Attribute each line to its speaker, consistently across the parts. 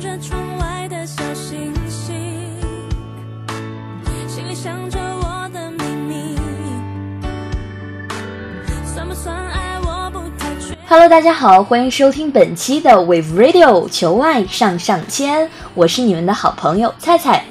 Speaker 1: 着窗外的小星星，心里想着我的秘密，算不算爱我不太确。
Speaker 2: Hello，大家好，欢迎收听本期的 Wave Radio 求爱上上签，我是你们的好朋友菜菜。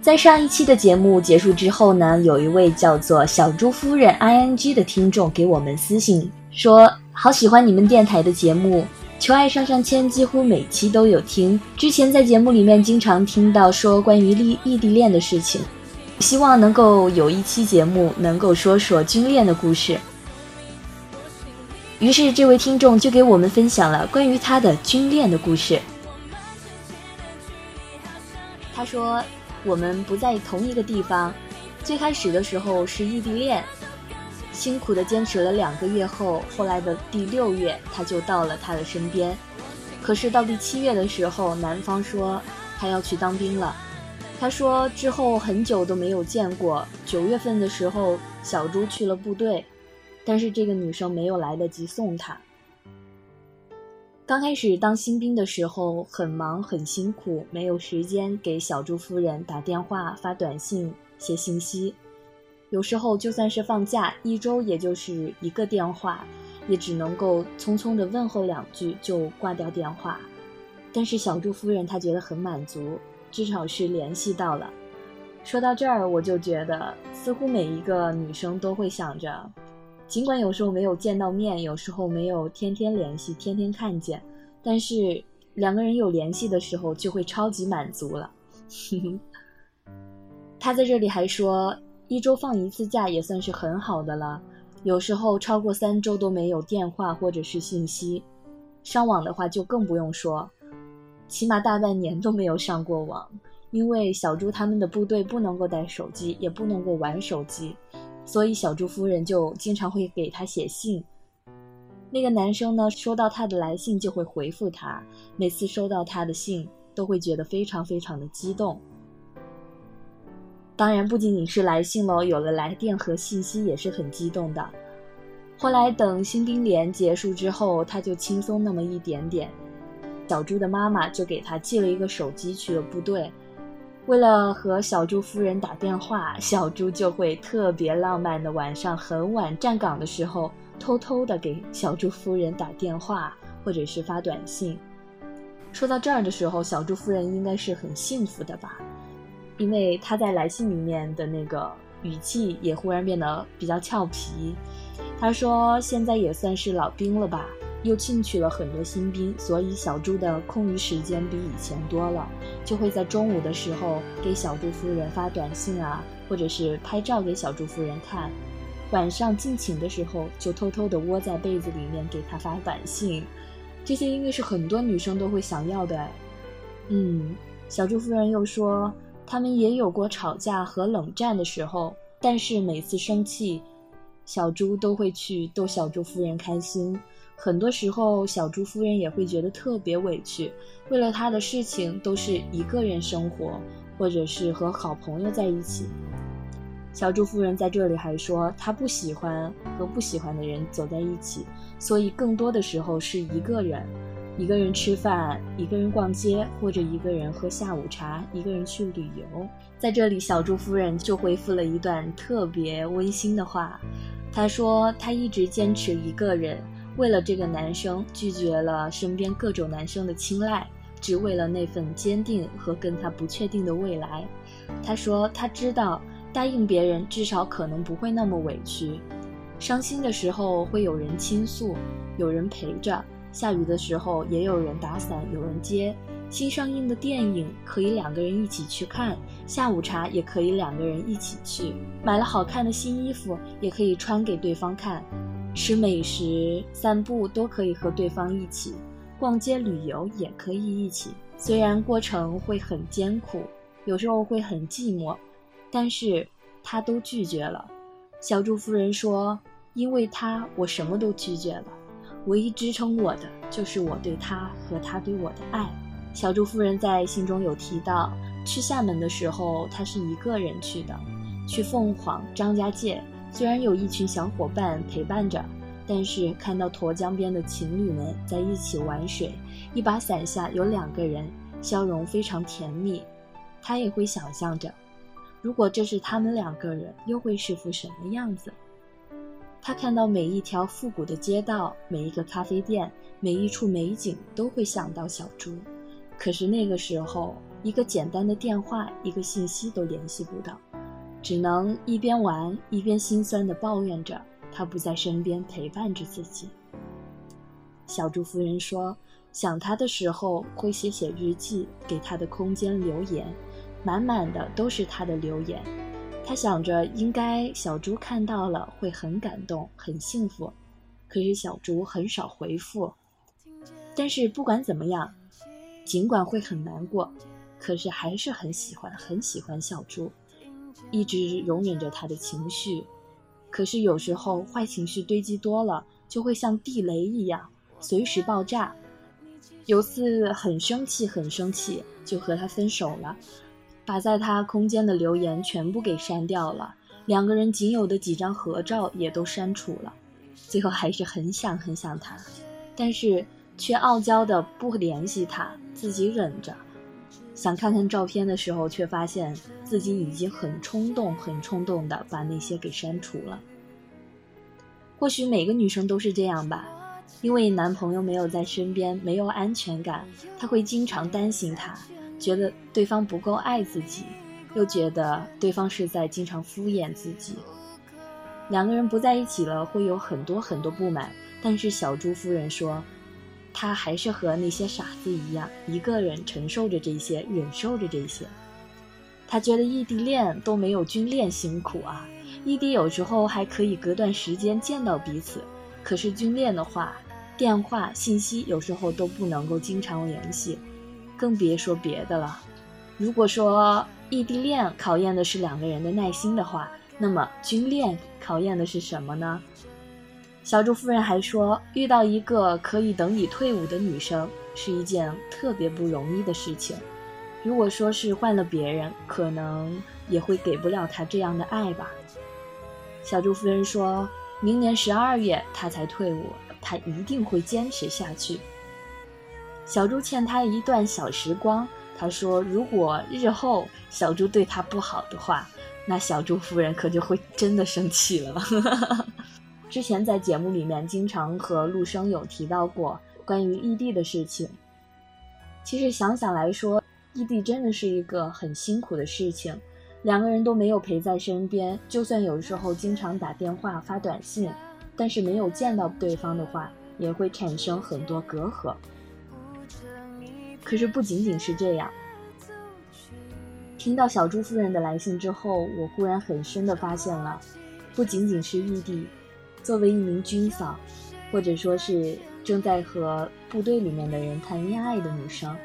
Speaker 2: 在上一期的节目结束之后呢，有一位叫做小猪夫人 ing 的听众给我们私信说，好喜欢你们电台的节目，求爱上上签几乎每期都有听。之前在节目里面经常听到说关于异异地恋的事情，希望能够有一期节目能够说说军恋的故事。于是，这位听众就给我们分享了关于他的军恋的故事。他说：“我们不在同一个地方，最开始的时候是异地恋，辛苦的坚持了两个月后，后来的第六月他就到了他的身边。可是到第七月的时候，男方说他要去当兵了。他说之后很久都没有见过。九月份的时候，小朱去了部队。”但是这个女生没有来得及送他。刚开始当新兵的时候很忙很辛苦，没有时间给小朱夫人打电话、发短信、写信息。有时候就算是放假，一周也就是一个电话，也只能够匆匆的问候两句就挂掉电话。但是小猪夫人她觉得很满足，至少是联系到了。说到这儿，我就觉得似乎每一个女生都会想着。尽管有时候没有见到面，有时候没有天天联系、天天看见，但是两个人有联系的时候就会超级满足了。他在这里还说，一周放一次假也算是很好的了。有时候超过三周都没有电话或者是信息，上网的话就更不用说，起码大半年都没有上过网，因为小猪他们的部队不能够带手机，也不能够玩手机。所以小猪夫人就经常会给他写信。那个男生呢，收到他的来信就会回复他，每次收到他的信都会觉得非常非常的激动。当然，不仅仅是来信喽，有了来电和信息也是很激动的。后来等新兵连结束之后，他就轻松那么一点点。小猪的妈妈就给他寄了一个手机去了部队。为了和小猪夫人打电话，小猪就会特别浪漫的晚上很晚站岗的时候，偷偷的给小猪夫人打电话，或者是发短信。说到这儿的时候，小猪夫人应该是很幸福的吧，因为他在来信里面的那个语气也忽然变得比较俏皮。他说：“现在也算是老兵了吧。”又进去了很多新兵，所以小猪的空余时间比以前多了，就会在中午的时候给小猪夫人发短信啊，或者是拍照给小猪夫人看。晚上进寝的时候，就偷偷的窝在被子里面给她发短信。这些应该是很多女生都会想要的。嗯，小猪夫人又说，他们也有过吵架和冷战的时候，但是每次生气，小猪都会去逗小猪夫人开心。很多时候，小猪夫人也会觉得特别委屈，为了他的事情都是一个人生活，或者是和好朋友在一起。小猪夫人在这里还说，她不喜欢和不喜欢的人走在一起，所以更多的时候是一个人，一个人吃饭，一个人逛街，或者一个人喝下午茶，一个人去旅游。在这里，小猪夫人就回复了一段特别温馨的话，她说她一直坚持一个人。为了这个男生，拒绝了身边各种男生的青睐，只为了那份坚定和跟他不确定的未来。他说，他知道答应别人，至少可能不会那么委屈。伤心的时候会有人倾诉，有人陪着；下雨的时候也有人打伞，有人接。新上映的电影可以两个人一起去看，下午茶也可以两个人一起去。买了好看的新衣服也可以穿给对方看。吃美食、散步都可以和对方一起，逛街、旅游也可以一起。虽然过程会很艰苦，有时候会很寂寞，但是他都拒绝了。小猪夫人说：“因为他，我什么都拒绝了。唯一支撑我的，就是我对他和他对我的爱。”小朱夫人在信中有提到，去厦门的时候，她是一个人去的；去凤凰、张家界。虽然有一群小伙伴陪伴着，但是看到沱江边的情侣们在一起玩水，一把伞下有两个人，笑容非常甜蜜，他也会想象着，如果这是他们两个人，又会是副什么样子？他看到每一条复古的街道，每一个咖啡店，每一处美景，都会想到小猪。可是那个时候，一个简单的电话，一个信息都联系不到，只能一边玩一边心酸地抱怨着。他不在身边陪伴着自己。小猪夫人说：“想他的时候会写写日记，给他的空间留言，满满的都是他的留言。他想着应该小猪看到了会很感动、很幸福，可是小猪很少回复。但是不管怎么样，尽管会很难过，可是还是很喜欢、很喜欢小猪，一直容忍着他的情绪。”可是有时候坏情绪堆积多了，就会像地雷一样，随时爆炸。有次很生气，很生气，就和他分手了，把在他空间的留言全部给删掉了，两个人仅有的几张合照也都删除了。最后还是很想很想他，但是却傲娇的不联系他，自己忍着。想看看照片的时候，却发现自己已经很冲动、很冲动的把那些给删除了。或许每个女生都是这样吧，因为男朋友没有在身边，没有安全感，她会经常担心他，觉得对方不够爱自己，又觉得对方是在经常敷衍自己。两个人不在一起了，会有很多很多不满。但是小猪夫人说。他还是和那些傻子一样，一个人承受着这些，忍受着这些。他觉得异地恋都没有军恋辛苦啊！异地有时候还可以隔段时间见到彼此，可是军恋的话，电话、信息有时候都不能够经常联系，更别说别的了。如果说异地恋考验的是两个人的耐心的话，那么军恋考验的是什么呢？小朱夫人还说，遇到一个可以等你退伍的女生是一件特别不容易的事情。如果说是换了别人，可能也会给不了他这样的爱吧。小朱夫人说，明年十二月他才退伍，他一定会坚持下去。小猪欠他一段小时光，他说，如果日后小猪对他不好的话，那小猪夫人可就会真的生气了。之前在节目里面经常和陆生有提到过关于异地的事情。其实想想来说，异地真的是一个很辛苦的事情，两个人都没有陪在身边，就算有时候经常打电话发短信，但是没有见到对方的话，也会产生很多隔阂。可是不仅仅是这样，听到小朱夫人的来信之后，我忽然很深的发现了，不仅仅是异地。作为一名军嫂，或者说是正在和部队里面的人谈恋爱的女生，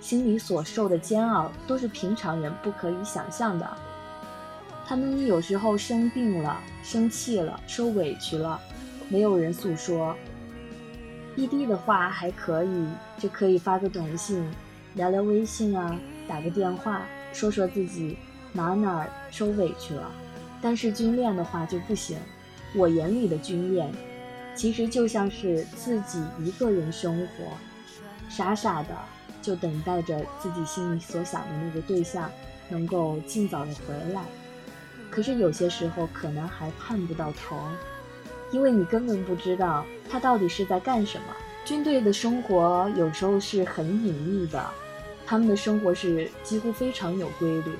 Speaker 2: 心里所受的煎熬都是平常人不可以想象的。他们有时候生病了、生气了、受委屈了，没有人诉说。异地的话还可以，就可以发个短信，聊聊微信啊，打个电话，说说自己哪哪儿受委屈了。但是军恋的话就不行。我眼里的军恋，其实就像是自己一个人生活，傻傻的就等待着自己心里所想的那个对象能够尽早的回来。可是有些时候可能还盼不到头，因为你根本不知道他到底是在干什么。军队的生活有时候是很隐秘的，他们的生活是几乎非常有规律，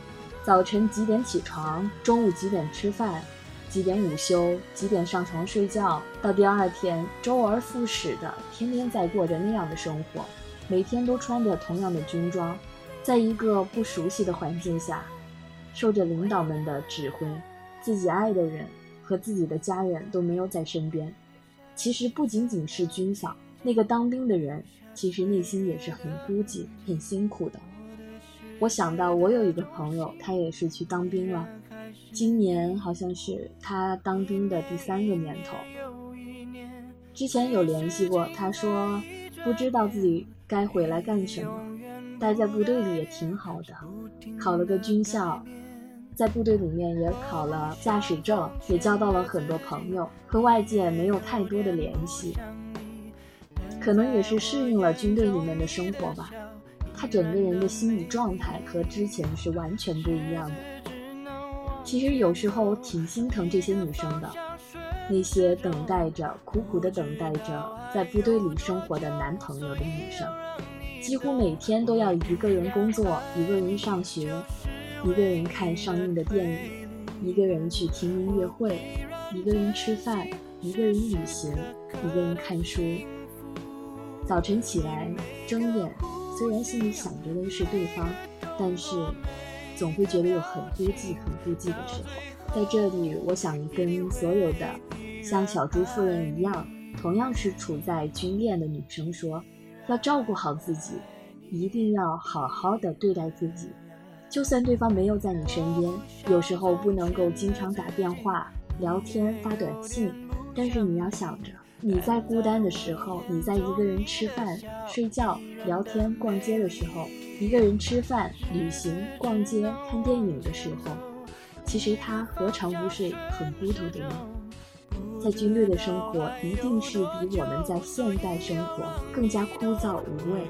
Speaker 2: 早晨几点起床，中午几点吃饭。几点午休，几点上床睡觉，到第二天周而复始的，天天在过着那样的生活，每天都穿着同样的军装，在一个不熟悉的环境下，受着领导们的指挥，自己爱的人和自己的家人都没有在身边。其实不仅仅是军嫂，那个当兵的人，其实内心也是很孤寂、很辛苦的。我想到我有一个朋友，他也是去当兵了。今年好像是他当兵的第三个年头。之前有联系过，他说不知道自己该回来干什么，待在部队里也挺好的，考了个军校，在部队里面也考了驾驶证，也交到了很多朋友，和外界没有太多的联系。可能也是适应了军队里面的生活吧，他整个人的心理状态和之前是完全不一样的。其实有时候挺心疼这些女生的，那些等待着、苦苦的等待着在部队里生活的男朋友的女生，几乎每天都要一个人工作，一个人上学，一个人看上映的电影，一个人去听音乐会，一个人吃饭，一个人旅行，一个人看书。早晨起来睁眼，虽然心里想着的是对方，但是总会觉得有很孤寂、很孤寂的时候。在这里，我想跟所有的像小朱夫人一样，同样是处在军恋的女生说：要照顾好自己，一定要好好的对待自己。就算对方没有在你身边，有时候不能够经常打电话、聊天、发短信，但是你要想着。你在孤单的时候，你在一个人吃饭、睡觉、聊天、逛街的时候，一个人吃饭、旅行、逛街、看电影的时候，其实他何尝不是很孤独的呢？在军队的生活一定是比我们在现代生活更加枯燥无味。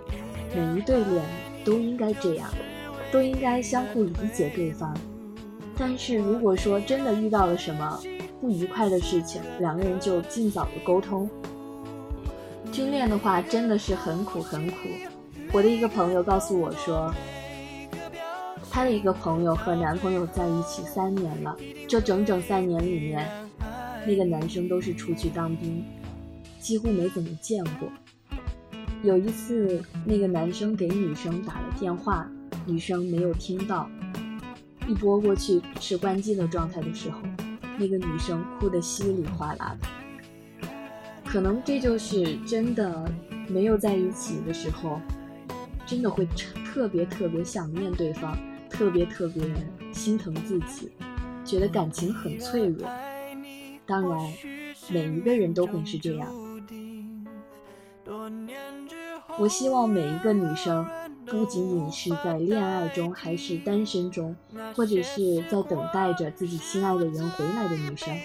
Speaker 2: 每一对恋都应该这样，都应该相互理解对方。但是如果说真的遇到了什么，不愉快的事情，两个人就尽早的沟通。军恋的话真的是很苦很苦。我的一个朋友告诉我说，她的一个朋友和男朋友在一起三年了，这整整三年里面，那个男生都是出去当兵，几乎没怎么见过。有一次，那个男生给女生打了电话，女生没有听到，一拨过去是关机的状态的时候。那个女生哭得稀里哗啦的，可能这就是真的没有在一起的时候，真的会特别特别想念对方，特别特别心疼自己，觉得感情很脆弱。当然，每一个人都会是这样。我希望每一个女生。不仅仅是在恋爱中，还是单身中，或者是在等待着自己心爱的人回来的女生，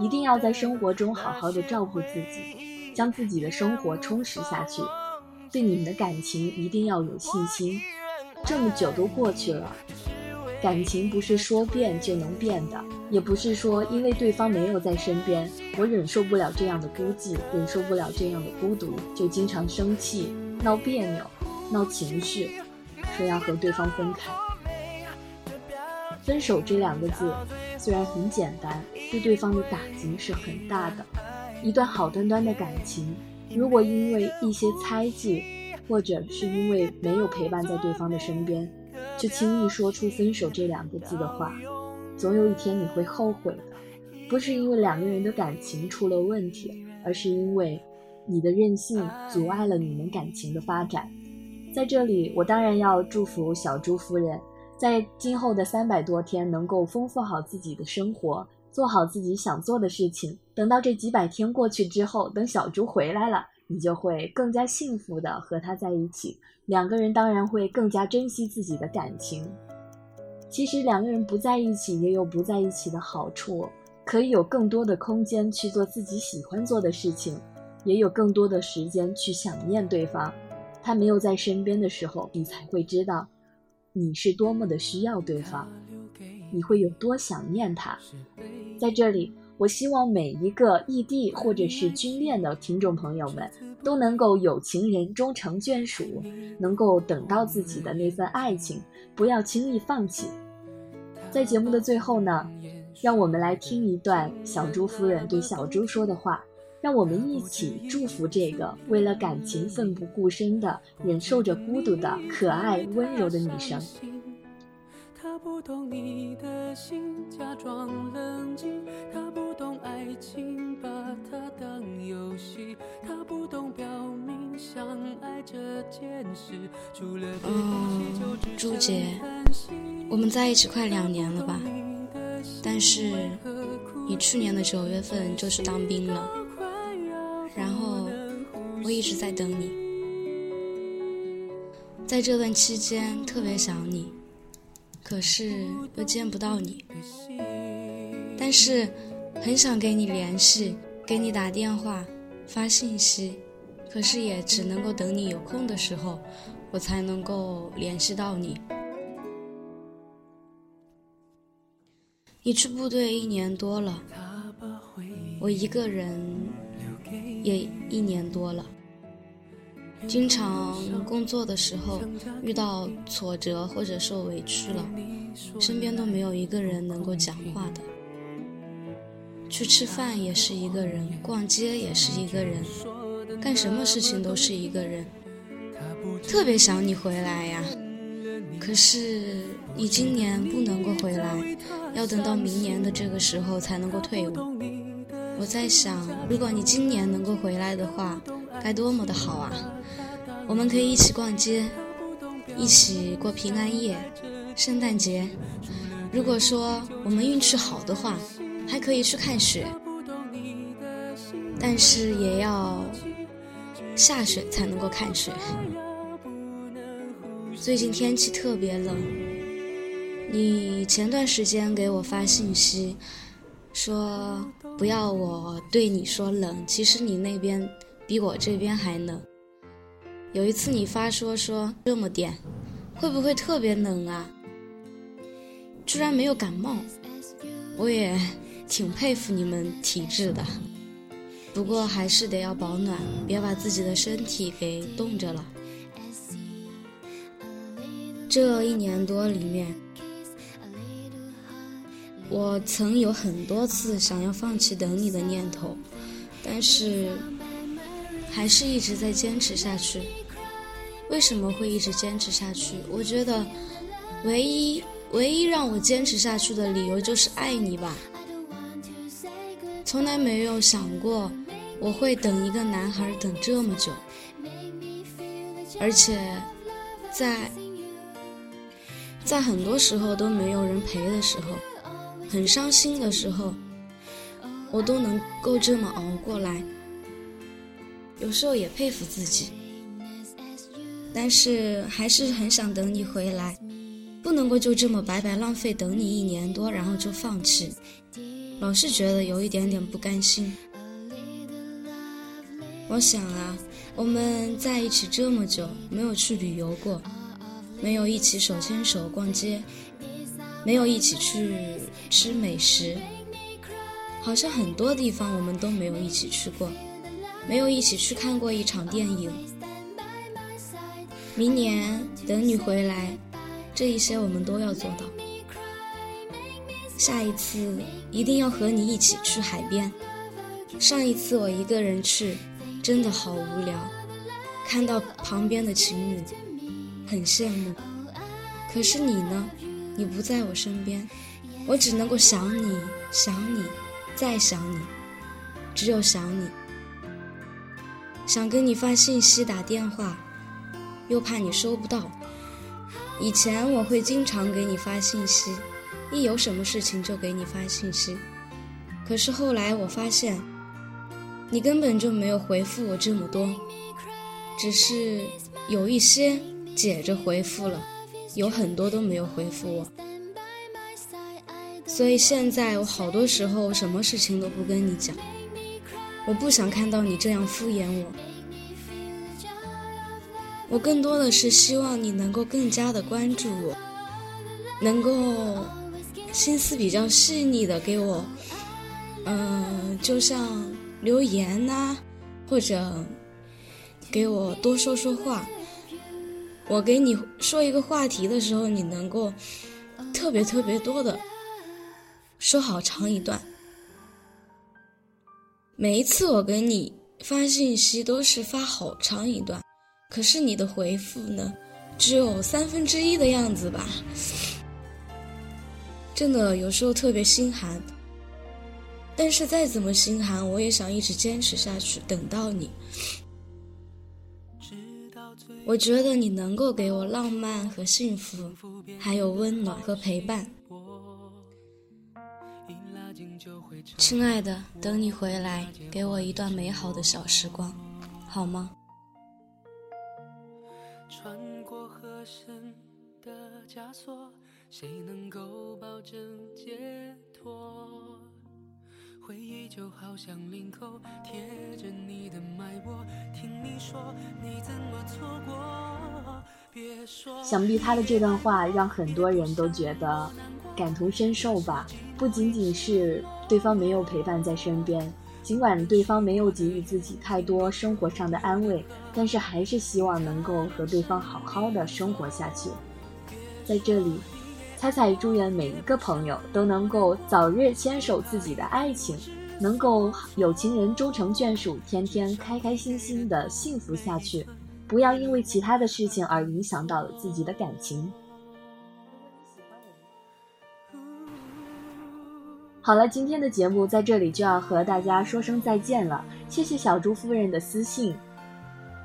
Speaker 2: 一定要在生活中好好的照顾自己，将自己的生活充实下去。对你们的感情一定要有信心。这么久都过去了，感情不是说变就能变的，也不是说因为对方没有在身边，我忍受不了这样的孤寂，忍受不了这样的孤独，就经常生气。闹别扭，闹情绪，说要和对方分开。分手这两个字虽然很简单，对对方的打击是很大的。一段好端端的感情，如果因为一些猜忌，或者是因为没有陪伴在对方的身边，就轻易说出分手这两个字的话，总有一天你会后悔的。不是因为两个人的感情出了问题，而是因为。你的任性阻碍了你们感情的发展，在这里，我当然要祝福小朱夫人，在今后的三百多天能够丰富好自己的生活，做好自己想做的事情。等到这几百天过去之后，等小朱回来了，你就会更加幸福的和他在一起，两个人当然会更加珍惜自己的感情。其实两个人不在一起也有不在一起的好处，可以有更多的空间去做自己喜欢做的事情。也有更多的时间去想念对方，他没有在身边的时候，你才会知道你是多么的需要对方，你会有多想念他。在这里，我希望每一个异地或者是军恋的听众朋友们，都能够有情人终成眷属，能够等到自己的那份爱情，不要轻易放弃。在节目的最后呢，让我们来听一段小猪夫人对小猪说的话。让我们一起祝福这个为了感情奋不顾身的、忍受着孤独的可爱温柔的女生。他不懂你的心，假装冷静；他不懂爱情，把它当游戏；他不懂表明相爱这件事。除了哦，
Speaker 3: 朱姐，我们在一起快两年了吧？但是你去年的九月份就去当兵了。然后，我一直在等你，在这段期间特别想你，可是又见不到你。但是很想给你联系，给你打电话、发信息，可是也只能够等你有空的时候，我才能够联系到你。你去部队一年多了，我一个人也一年多了。经常工作的时候遇到挫折或者受委屈了，身边都没有一个人能够讲话的。去吃饭也是一个人，逛街也是一个人，干什么事情都是一个人。特别想你回来呀，可是你今年不能够回来。要等到明年的这个时候才能够退伍。我在想，如果你今年能够回来的话，该多么的好啊！我们可以一起逛街，一起过平安夜、圣诞节。如果说我们运气好的话，还可以去看雪。但是也要下雪才能够看雪。最近天气特别冷。你前段时间给我发信息，说不要我对你说冷，其实你那边比我这边还冷。有一次你发说说这么点，会不会特别冷啊？居然没有感冒，我也挺佩服你们体质的。不过还是得要保暖，别把自己的身体给冻着了。这一年多里面。我曾有很多次想要放弃等你的念头，但是还是一直在坚持下去。为什么会一直坚持下去？我觉得唯一唯一让我坚持下去的理由就是爱你吧。从来没有想过我会等一个男孩等这么久，而且在在很多时候都没有人陪的时候。很伤心的时候，我都能够这么熬过来。有时候也佩服自己，但是还是很想等你回来，不能够就这么白白浪费等你一年多，然后就放弃。老是觉得有一点点不甘心。我想啊，我们在一起这么久，没有去旅游过，没有一起手牵手逛街。没有一起去吃美食，好像很多地方我们都没有一起去过，没有一起去看过一场电影。明年等你回来，这一些我们都要做到。下一次一定要和你一起去海边。上一次我一个人去，真的好无聊，看到旁边的情侣，很羡慕。可是你呢？你不在我身边，我只能够想你，想你，再想你，只有想你。想跟你发信息、打电话，又怕你收不到。以前我会经常给你发信息，一有什么事情就给你发信息。可是后来我发现，你根本就没有回复我这么多，只是有一些解着回复了。有很多都没有回复我，所以现在我好多时候什么事情都不跟你讲，我不想看到你这样敷衍我。我更多的是希望你能够更加的关注我，能够心思比较细腻的给我，嗯，就像留言呐，或者给我多说说话。我给你说一个话题的时候，你能够特别特别多的说好长一段。每一次我给你发信息都是发好长一段，可是你的回复呢，只有三分之一的样子吧。真的有时候特别心寒，但是再怎么心寒，我也想一直坚持下去，等到你。我觉得你能够给我浪漫和幸福，还有温暖和陪伴。亲爱的，等你回来，给我一段美好的小时光，好吗？穿过河的枷锁，
Speaker 4: 谁能够保证解脱？回忆就好像领口贴着你
Speaker 2: 想必他的这段话让很多人都觉得感同身受吧。不仅仅是对方没有陪伴在身边，尽管对方没有给予自己太多生活上的安慰，但是还是希望能够和对方好好的生活下去。在这里，彩彩祝愿每一个朋友都能够早日牵手自己的爱情，能够有情人终成眷属，天天开开心心的幸福下去。不要因为其他的事情而影响到了自己的感情。好了，今天的节目在这里就要和大家说声再见了。谢谢小猪夫人的私信。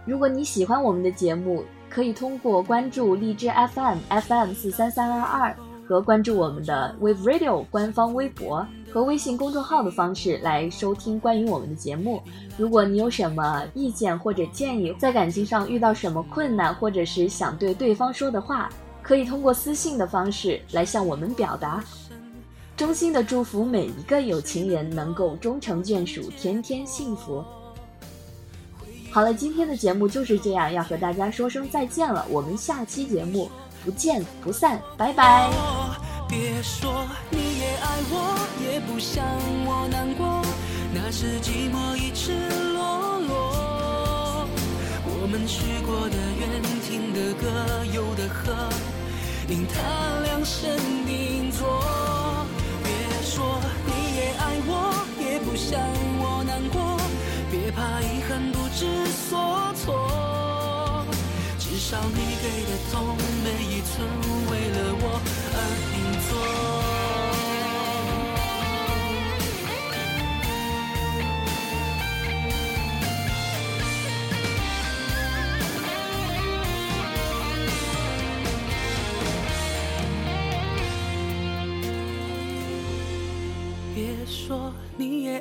Speaker 2: 如果你喜欢我们的节目，可以通过关注荔枝 FM FM 四三三二二和关注我们的 Wave Radio 官方微博和微信公众号的方式来收听关于我们的节目。如果你有什么意见或者建议，在感情上遇到什么困难，或者是想对对方说的话，可以通过私信的方式来向我们表达。衷心的祝福每一个有情人能够终成眷属，天天幸福。好了，今天的节目就是这样，要和大家说声再见了。我们下期节目不见不散，拜拜。
Speaker 4: 别说你也爱我，也不想我难过，那是寂寞一赤裸裸。我们许过的愿，听的歌，游的河，因他量身定做。别说你也爱我，也不想我难过，别怕遗憾不知所措。至少你给的痛，每一寸为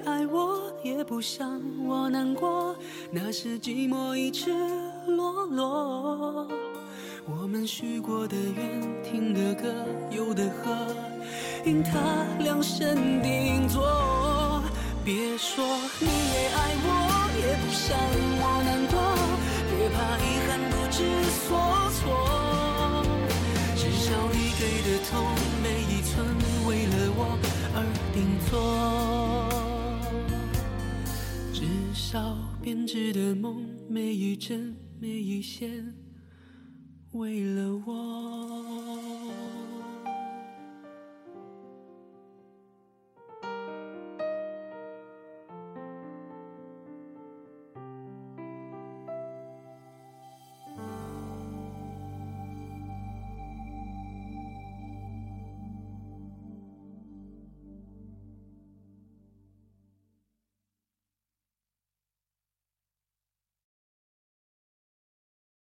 Speaker 4: 爱我也不想我难过，那是寂寞已赤裸裸。我们许过的愿，听的歌，游的河，因他量身定做。别说你也爱我，也不想我难过，别怕遗憾不知所一针每一线，为了我。